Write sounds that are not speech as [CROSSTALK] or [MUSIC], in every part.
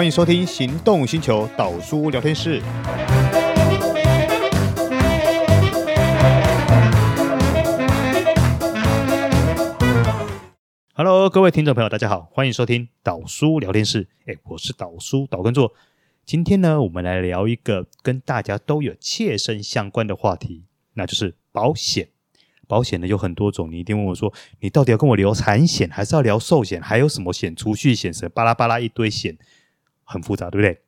欢迎收听《行动星球岛叔聊天室》。Hello，各位听众朋友，大家好，欢迎收听岛叔聊天室。哎，我是岛叔岛根座。今天呢，我们来聊一个跟大家都有切身相关的话题，那就是保险。保险呢有很多种，你一定问我说，你到底要跟我聊产险，还是要聊寿险？还有什么险？储蓄险什么巴拉巴拉一堆险，很复杂，对不对？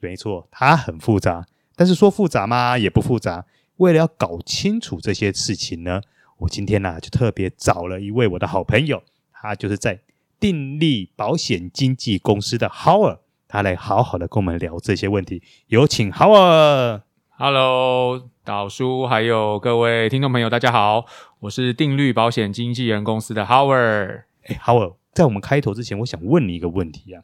没错，它很复杂。但是说复杂吗？也不复杂。为了要搞清楚这些事情呢，我今天呢、啊、就特别找了一位我的好朋友，他就是在定立保险经纪公司的 Howard，他来好好的跟我们聊这些问题。有请 Howard。Hello。岛叔，还有各位听众朋友，大家好，我是定律保险经纪人公司的 Howard。哎，Howard，在我们开头之前，我想问你一个问题啊，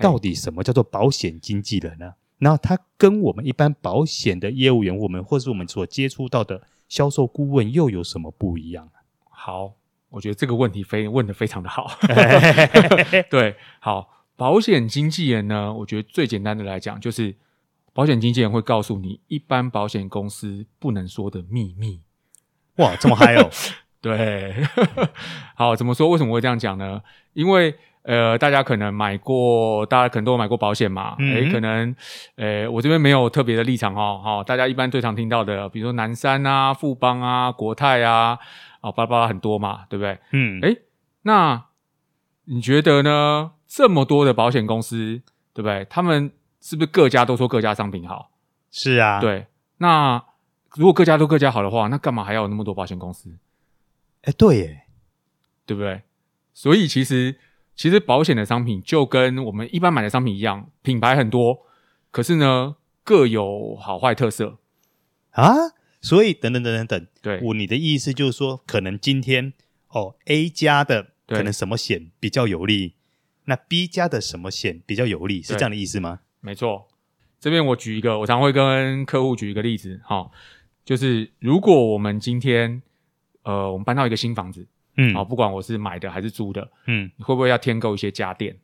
到底什么叫做保险经纪人呢？然后他跟我们一般保险的业务员，我们或是我们所接触到的销售顾问又有什么不一样啊？好，我觉得这个问题非问得非常的好。[LAUGHS] 对，好，保险经纪人呢，我觉得最简单的来讲就是。保险经纪人会告诉你一般保险公司不能说的秘密。哇，这么嗨哦！[LAUGHS] 对，好，怎么说？为什么会这样讲呢？因为呃，大家可能买过，大家可能都有买过保险嘛。嗯，诶，可能呃，我这边没有特别的立场哦。好，大家一般最常听到的，比如说南山啊、富邦啊、国泰啊，啊，巴拉巴拉很多嘛，对不对？嗯，诶，那你觉得呢？这么多的保险公司，对不对？他们是不是各家都说各家商品好？是啊，对。那如果各家都各家好的话，那干嘛还要有那么多保险公司？哎，对耶，对不对？所以其实其实保险的商品就跟我们一般买的商品一样，品牌很多，可是呢各有好坏特色。啊。所以等等等等等，对，我你的意思就是说，可能今天哦 A 家的可能什么险比较有利，那 B 家的什么险比较有利，是这样的意思吗？没错，这边我举一个，我常会跟客户举一个例子，哈，就是如果我们今天，呃，我们搬到一个新房子，嗯，好，不管我是买的还是租的，嗯，你会不会要添购一些家电？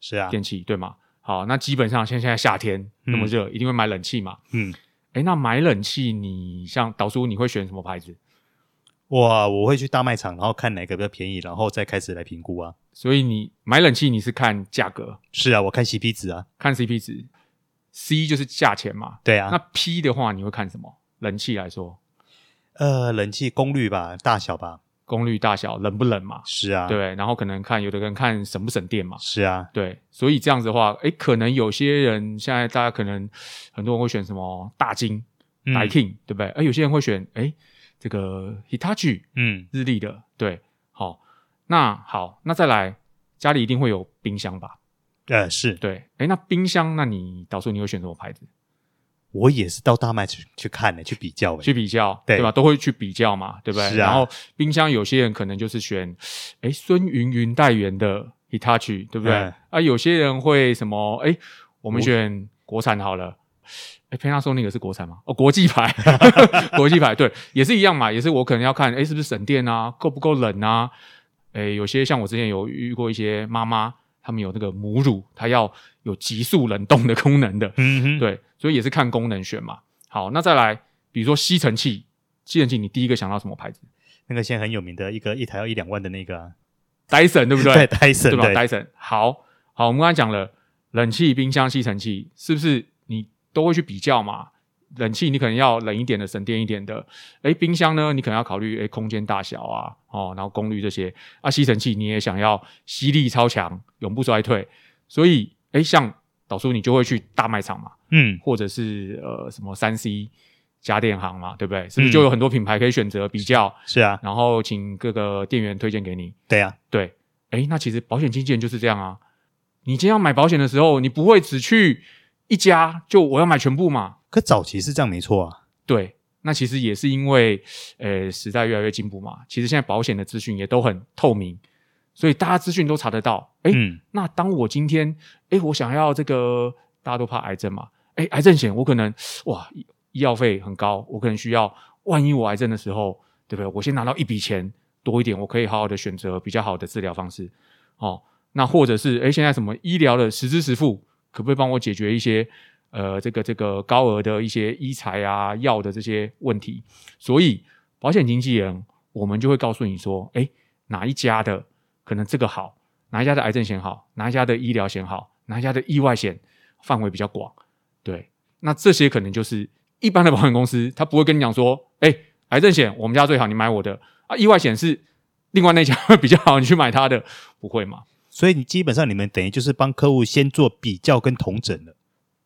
是啊，电器对吗？好，那基本上像现在夏天那么热，嗯，一定会买冷气嘛，嗯，诶，那买冷气，你像导叔，你会选什么牌子？哇，我会去大卖场，然后看哪个比较便宜，然后再开始来评估啊。所以你买冷气，你是看价格？是啊，我看 CP 值啊，看 CP 值。C 就是价钱嘛。对啊。那 P 的话，你会看什么？冷气来说，呃，冷气功率吧，大小吧，功率大小，冷不冷嘛？是啊。对，然后可能看有的人看省不省电嘛？是啊。对，所以这样子的话，诶，可能有些人现在大家可能很多人会选什么大金、Daikin，对不对？而有些人会选诶。这个 Hitachi，嗯，日立的，对，好，那好，那再来，家里一定会有冰箱吧？呃，是对，诶，那冰箱，那你到时候你会选什么牌子？我也是到大卖去去看的，去比较，去比较，对，吧？都会去比较嘛，对不对？是啊。然后冰箱有些人可能就是选，诶，孙云云代言的 Hitachi，对不对？嗯、啊，有些人会什么？诶，我们选国产好了。哎，Panasonic 那个是国产吗？哦，国际牌，[LAUGHS] 国际牌，对，也是一样嘛，也是我可能要看，哎，是不是省电啊，够不够冷啊？哎，有些像我之前有遇过一些妈妈，他们有那个母乳，它要有急速冷冻的功能的，嗯哼，对，所以也是看功能选嘛。好，那再来，比如说吸尘器，吸尘器你第一个想到什么牌子？那个现在很有名的一个一台要一两万的那个、啊、Dyson，对不对？[LAUGHS] 对，Dyson，对吧？Dyson，好好，我们刚才讲了冷气、冰箱、吸尘器，是不是你？都会去比较嘛，冷气你可能要冷一点的，省电一点的。诶，冰箱呢，你可能要考虑诶空间大小啊，哦，然后功率这些。啊，吸尘器你也想要吸力超强，永不衰退。所以，诶，像导叔你就会去大卖场嘛，嗯，或者是呃什么三 C 家电行嘛，对不对？是不是就有很多品牌可以选择比较？是啊，然后请各个店员推荐给你。对啊，对，诶，那其实保险经纪人就是这样啊。你今天要买保险的时候，你不会只去。一家就我要买全部嘛？可早期是这样没错啊。对，那其实也是因为，呃，时代越来越进步嘛。其实现在保险的资讯也都很透明，所以大家资讯都查得到。诶，嗯，那当我今天，诶，我想要这个，大家都怕癌症嘛？诶，癌症险我可能哇，医药费很高，我可能需要，万一我癌症的时候，对不对？我先拿到一笔钱多一点，我可以好好的选择比较好的治疗方式。哦，那或者是诶，现在什么医疗的实支实付。可不可以帮我解决一些呃这个这个高额的一些医材啊药的这些问题？所以保险经纪人我们就会告诉你说，哎，哪一家的可能这个好，哪一家的癌症险好，哪一家的医疗险好，哪一家的意外险范围比较广，对，那这些可能就是一般的保险公司，他不会跟你讲说，哎，癌症险我们家最好，你买我的啊，意外险是另外那家会比较好，你去买他的，不会嘛？所以你基本上你们等于就是帮客户先做比较跟同诊了，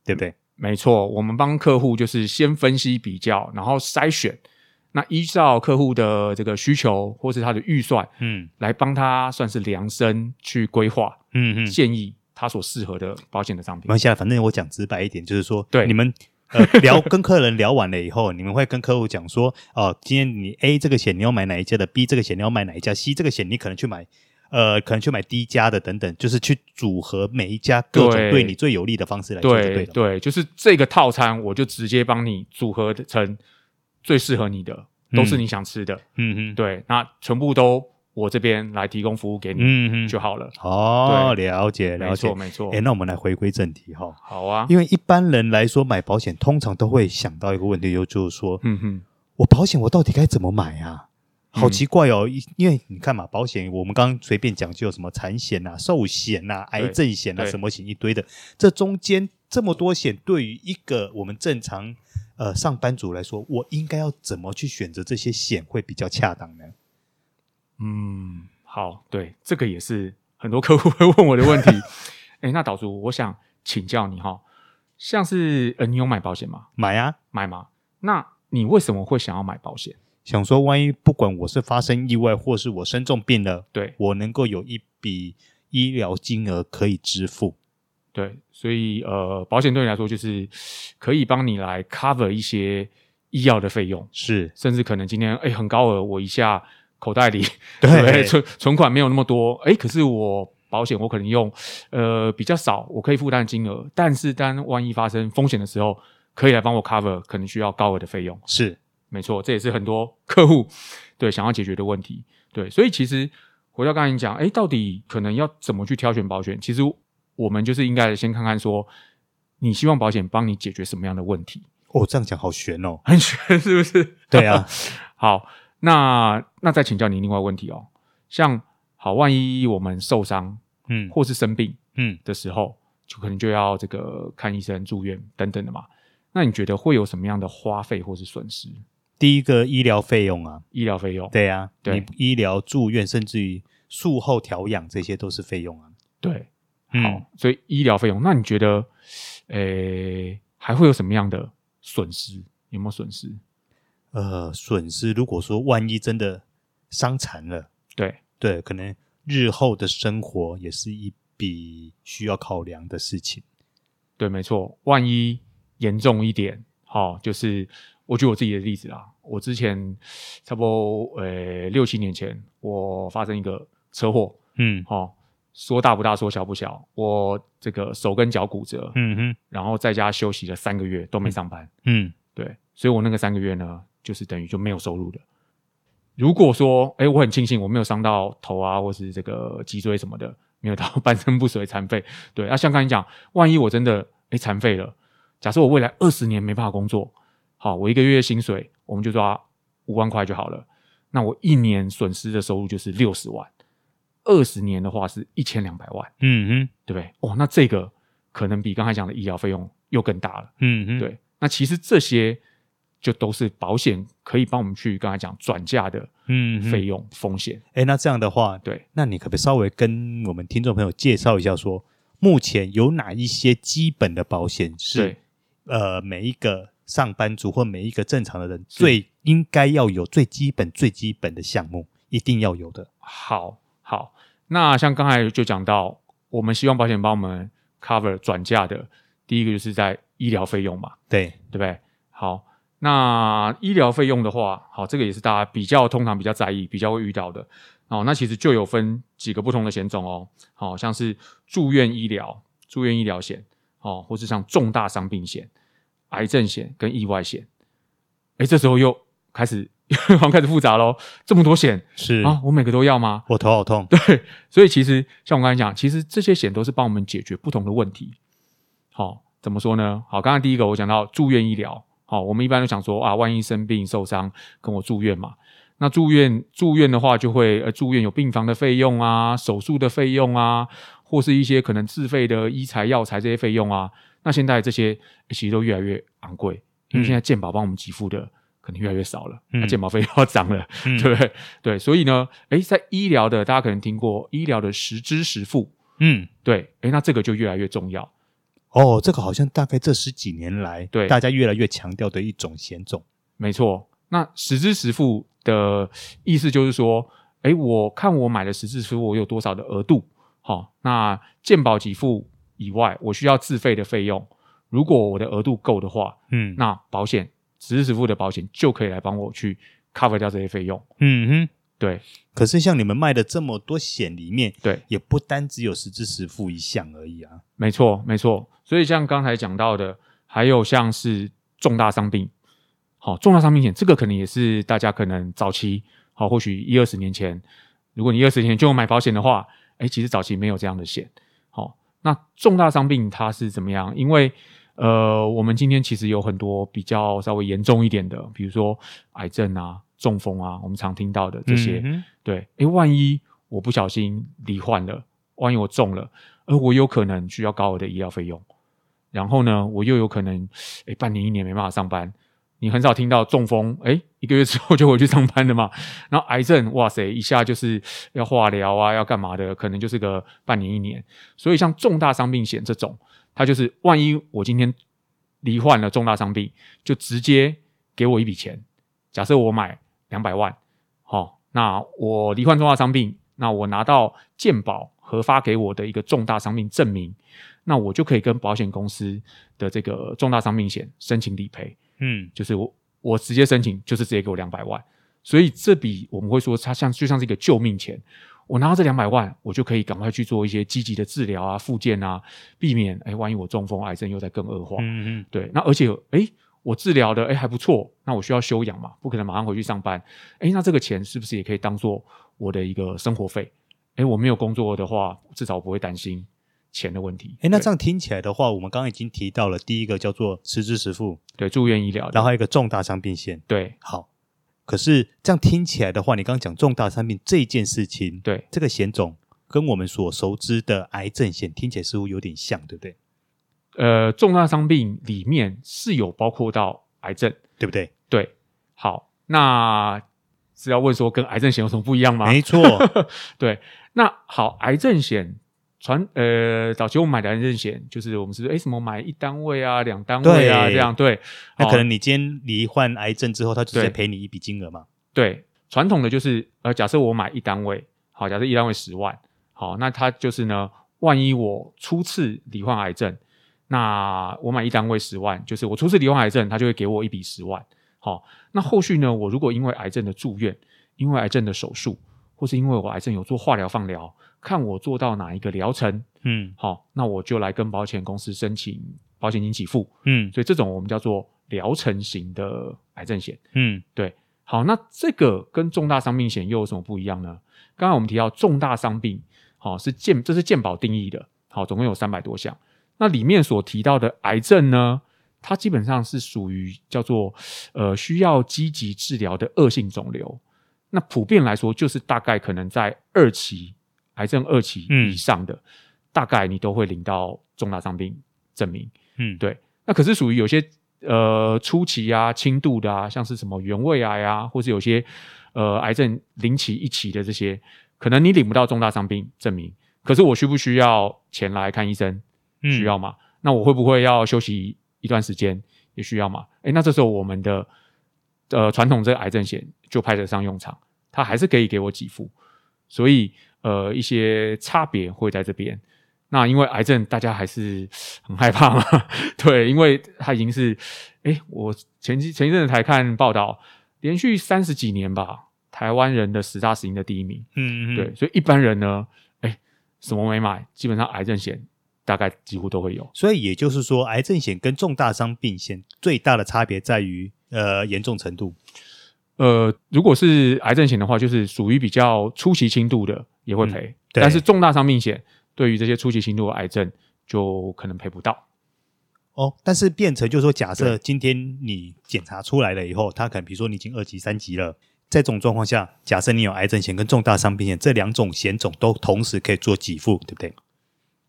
对不对？没错，我们帮客户就是先分析比较，然后筛选，那依照客户的这个需求或是他的预算，嗯，来帮他算是量身去规划，嗯嗯，建议他所适合的保险的商品。没关系，反正我讲直白一点，就是说，对你们 [LAUGHS] 呃聊跟客人聊完了以后，你们会跟客户讲说，哦、呃，今天你 A 这个险你要买哪一家的，B 这个险你要买哪一家，C 这个险你可能去买。呃，可能去买低价的等等，就是去组合每一家各种对你最有利的方式来做对，对对，就是这个套餐，我就直接帮你组合成最适合你的，都是你想吃的。嗯哼，对，那全部都我这边来提供服务给你，嗯哼，就好了。哦，了解了解，没错没错。哎，那我们来回归正题哈。好啊，因为一般人来说买保险，通常都会想到一个问题，就是说，嗯哼，我保险我到底该怎么买啊？好奇怪哦，因因为你看嘛，保险我们刚刚随便讲就有什么产险呐、寿险呐、癌症险呐，什么险一堆的。这中间这么多险，对于一个我们正常呃上班族来说，我应该要怎么去选择这些险会比较恰当呢？嗯，好，对，这个也是很多客户 [LAUGHS] 会问我的问题。哎，那岛主，我想请教你哈，像是呃，你有买保险吗？买啊，买吗？那你为什么会想要买保险？想说，万一不管我是发生意外，或是我生重病了，对，我能够有一笔医疗金额可以支付。对，所以呃，保险对你来说就是可以帮你来 cover 一些医药的费用，是，甚至可能今天哎很高额，我一下口袋里对 [LAUGHS] 存存款没有那么多，哎，可是我保险我可能用呃比较少，我可以负担金额，但是当万一发生风险的时候，可以来帮我 cover 可能需要高额的费用，是。没错，这也是很多客户对想要解决的问题。对，所以其实回到刚才你讲，哎，到底可能要怎么去挑选保险？其实我们就是应该先看看说，你希望保险帮你解决什么样的问题？哦，这样讲好悬哦，很悬是不是？对啊。[LAUGHS] 好，那那再请教你另外问题哦，像好，万一我们受伤，嗯，或是生病，嗯的时候，就可能就要这个看医生、住院等等的嘛。那你觉得会有什么样的花费或是损失？第一个医疗费用啊，医疗费用，对啊，对，你医疗住院，甚至于术后调养，这些都是费用啊。对，嗯、好，所以医疗费用，那你觉得，诶，还会有什么样的损失？有没有损失？呃，损失，如果说万一真的伤残了，对对，可能日后的生活也是一笔需要考量的事情。对，没错，万一严重一点，好、哦，就是。我举我自己的例子啦，我之前差不多呃六七年前，我发生一个车祸，嗯，好、哦，说大不大，说小不小，我这个手跟脚骨折，嗯哼，然后在家休息了三个月都没上班，嗯，对，所以我那个三个月呢，就是等于就没有收入的。如果说，哎，我很庆幸我没有伤到头啊，或是这个脊椎什么的，没有到 [LAUGHS] 半身不遂残废，对，那、啊、像刚才讲，万一我真的哎残废了，假设我未来二十年没办法工作。好，我一个月薪水我们就抓五万块就好了。那我一年损失的收入就是六十万，二十年的话是一千两百万。嗯哼，对不对？哦，那这个可能比刚才讲的医疗费用又更大了。嗯哼，对。那其实这些就都是保险可以帮我们去刚才讲转嫁的嗯费用风险。哎，那这样的话，对，那你可不可以稍微跟我们听众朋友介绍一下说，说目前有哪一些基本的保险是呃每一个。上班族或每一个正常的人，最应该要有最基本、最基本的项目，一定要有的。好，好，那像刚才就讲到，我们希望保险帮我们 cover 转嫁的，第一个就是在医疗费用嘛，对，对不对？好，那医疗费用的话，好，这个也是大家比较通常比较在意、比较会遇到的。哦，那其实就有分几个不同的险种哦，好像是住院医疗、住院医疗险，哦，或是像重大伤病险。癌症险跟意外险，哎，这时候又开始 [LAUGHS] 好像开始复杂喽。这么多险是啊，我每个都要吗？我头好痛。对，所以其实像我刚才讲，其实这些险都是帮我们解决不同的问题。好，怎么说呢？好，刚才第一个我讲到住院医疗，好，我们一般都想说啊，万一生病受伤跟我住院嘛，那住院住院的话就会呃住院有病房的费用啊，手术的费用啊，或是一些可能自费的医材药材这些费用啊，那现在这些其实都越来越昂贵，因为现在健保帮我们给付的。可能越来越少了，那健保费要涨了，嗯、[LAUGHS] 对不对？对，所以呢，诶，在医疗的，大家可能听过医疗的实支实付，嗯，对，诶，那这个就越来越重要。哦，这个好像大概这十几年来，对大家越来越强调的一种险种。没错，那实支实付的意思就是说，诶，我看我买的实支实付，我有多少的额度？好、哦，那健保给付以外，我需要自费的费用，如果我的额度够的话，嗯，那保险。实支实付的保险就可以来帮我去 cover 掉这些费用。嗯哼，对。可是像你们卖的这么多险里面，对，也不单只有实支实付一项而已啊。没错，没错。所以像刚才讲到的，还有像是重大伤病，好，重大伤病险这个可能也是大家可能早期，好，或许一二十年前，如果你二十年前就有买保险的话，哎，其实早期没有这样的险。好，那重大伤病它是怎么样？因为呃，我们今天其实有很多比较稍微严重一点的，比如说癌症啊、中风啊，我们常听到的这些。对，诶，万一我不小心罹患了，万一我中了，而我有可能需要高额的医疗费用，然后呢，我又有可能诶半年一年没办法上班。你很少听到中风，诶一个月之后就回去上班的嘛。[LAUGHS] 然后癌症，哇塞，一下就是要化疗啊，要干嘛的，可能就是个半年一年。所以像重大伤病险这种。它就是，万一我今天罹患了重大伤病，就直接给我一笔钱。假设我买两百万，好，那我罹患重大伤病，那我拿到健保核发给我的一个重大伤病证明，那我就可以跟保险公司的这个重大伤病险申请理赔。嗯，就是我我直接申请，就是直接给我两百万。所以这笔我们会说，它像就像是一个救命钱。我拿到这两百万，我就可以赶快去做一些积极的治疗啊、复健啊，避免哎，万一我中风、癌症又在更恶化。嗯嗯，对。那而且哎，我治疗的哎还不错，那我需要休养嘛，不可能马上回去上班。哎，那这个钱是不是也可以当做我的一个生活费？哎，我没有工作的话，至少不会担心钱的问题。哎，那这样听起来的话，我们刚刚已经提到了第一个叫做实支实付，对，住院医疗，然后一个重大伤病险，对，好。可是这样听起来的话，你刚刚讲重大伤病这件事情，对这个险种跟我们所熟知的癌症险听起来似乎有点像，对不对？呃，重大伤病里面是有包括到癌症，对不对？对，好，那是要问说跟癌症险有什么不一样吗？没错，[LAUGHS] 对，那好，癌症险。传呃，早期我们买的癌症险，就是我们是诶什么买一单位啊、两单位啊对这样对。那可能你今天罹患癌症之后，他直接赔你一笔金额嘛？对，传统的就是呃，假设我买一单位，好，假设一单位十万，好，那他就是呢，万一我初次罹患癌症，那我买一单位十万，就是我初次罹患癌症，他就会给我一笔十万。好，那后续呢，我如果因为癌症的住院，因为癌症的手术，或是因为我癌症有做化疗、放疗。看我做到哪一个疗程，嗯，好，那我就来跟保险公司申请保险金给付，嗯，所以这种我们叫做疗程型的癌症险，嗯，对，好，那这个跟重大伤病险又有什么不一样呢？刚刚我们提到重大伤病，好，是健，这是健保定义的，好，总共有三百多项，那里面所提到的癌症呢，它基本上是属于叫做呃需要积极治疗的恶性肿瘤，那普遍来说就是大概可能在二期。癌症二期以上的，嗯、大概你都会领到重大伤病证明。嗯，对。那可是属于有些呃初期啊、轻度的啊，像是什么原位癌啊，或是有些呃癌症零期一期的这些，可能你领不到重大伤病证明。可是我需不需要前来看医生？嗯、需要吗？那我会不会要休息一段时间？也需要吗？诶，那这时候我们的呃传统这个癌症险就派得上用场，它还是可以给我给付。所以。呃，一些差别会在这边。那因为癌症，大家还是 [LAUGHS] 很害怕嘛。[LAUGHS] 对，因为它已经是，哎，我前几前一阵子才看报道，连续三十几年吧，台湾人的十大死因的第一名。嗯嗯。对，所以一般人呢，哎，什么没买，基本上癌症险大概几乎都会有。所以也就是说，癌症险跟重大伤病险最大的差别在于，呃，严重程度。呃，如果是癌症险的话，就是属于比较初期轻度的。也会赔，嗯、但是重大伤病险对于这些初期轻度的癌症就可能赔不到。哦，但是变成就是说，假设今天你检查出来了以后，他可能比如说你已经二级、三级了，在这种状况下，假设你有癌症险跟重大伤病险这两种险种都同时可以做给付，对不对？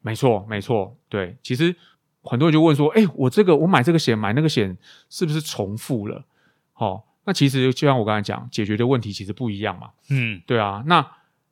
没错，没错，对。其实很多人就问说，哎，我这个我买这个险买那个险是不是重复了？哦，那其实就像我刚才讲，解决的问题其实不一样嘛。嗯，对啊。那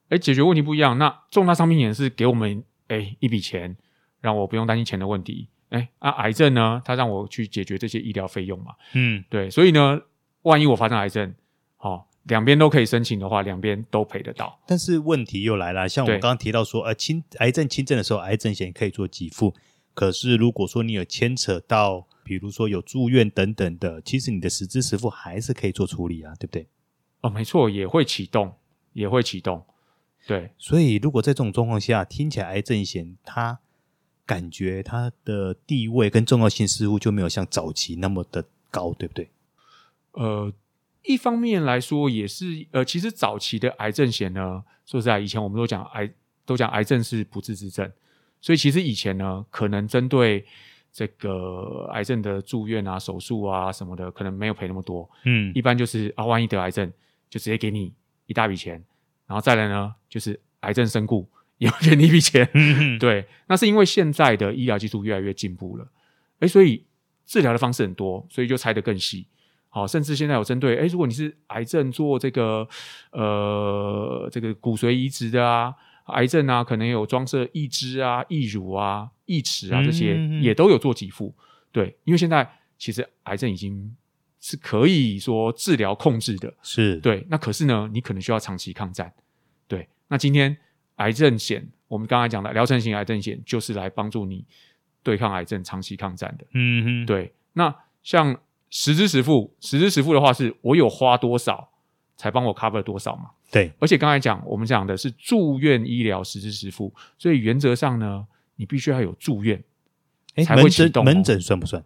哎，解决问题不一样，那重大伤病险是给我们哎一笔钱，让我不用担心钱的问题。哎，啊，癌症呢？他让我去解决这些医疗费用嘛。嗯，对，所以呢，万一我发生癌症，好、哦，两边都可以申请的话，两边都赔得到。但是问题又来了，像我们刚刚提到说，呃，轻癌症轻症的时候，癌症险可以做给付。可是如果说你有牵扯到，比如说有住院等等的，其实你的实支实付还是可以做处理啊，对不对？哦，没错，也会启动，也会启动。对，所以如果在这种状况下，听起来癌症险它。感觉它的地位跟重要性似乎就没有像早期那么的高，对不对？呃，一方面来说也是，呃，其实早期的癌症险呢，说实在，以前我们都讲癌，都讲癌症是不治之症，所以其实以前呢，可能针对这个癌症的住院啊、手术啊什么的，可能没有赔那么多。嗯，一般就是啊，万一得癌症，就直接给你一大笔钱，然后再来呢，就是癌症身故也。要给你一笔钱，嗯、哼对，那是因为现在的医疗技术越来越进步了，诶，所以治疗的方式很多，所以就拆得更细，好，甚至现在有针对，诶，如果你是癌症做这个，呃，这个骨髓移植的啊，癌症啊，可能有装设义肢啊、义乳啊、义齿啊这些，也都有做给付，对，因为现在其实癌症已经是可以说治疗控制的，是对，那可是呢，你可能需要长期抗战，对，那今天。癌症险，我们刚才讲的疗程型癌症险，就是来帮助你对抗癌症、长期抗战的。嗯哼，对。那像实支实付，实支实付的话，是我有花多少才帮我 cover 多少嘛？对。而且刚才讲，我们讲的是住院医疗实支实付，所以原则上呢，你必须要有住院，才会启动、哦。门诊算不算？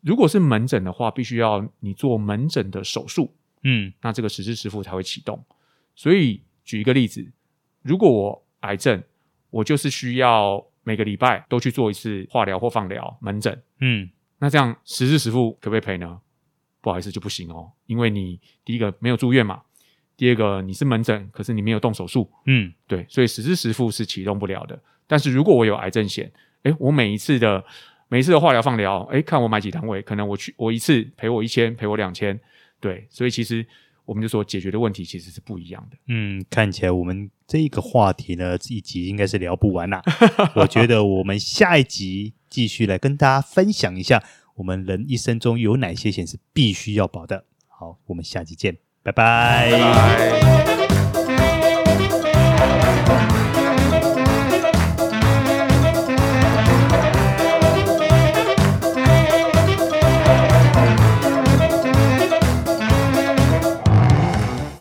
如果是门诊的话，必须要你做门诊的手术，嗯，那这个实支实付才会启动。所以举一个例子，如果我癌症，我就是需要每个礼拜都去做一次化疗或放疗门诊。嗯，那这样实支实付可不可以赔呢？不好意思，就不行哦，因为你第一个没有住院嘛，第二个你是门诊，可是你没有动手术。嗯，对，所以实支实付是启动不了的。但是如果我有癌症险，诶，我每一次的每一次的化疗放疗，诶，看我买几单位，可能我去我一次赔我一千，赔我两千。对，所以其实。我们就说解决的问题其实是不一样的。嗯，看起来我们这个话题呢，这一集应该是聊不完啦。我觉得我们下一集继续来跟大家分享一下，我们人一生中有哪些险是必须要保的。好，我们下期见，拜拜。拜拜。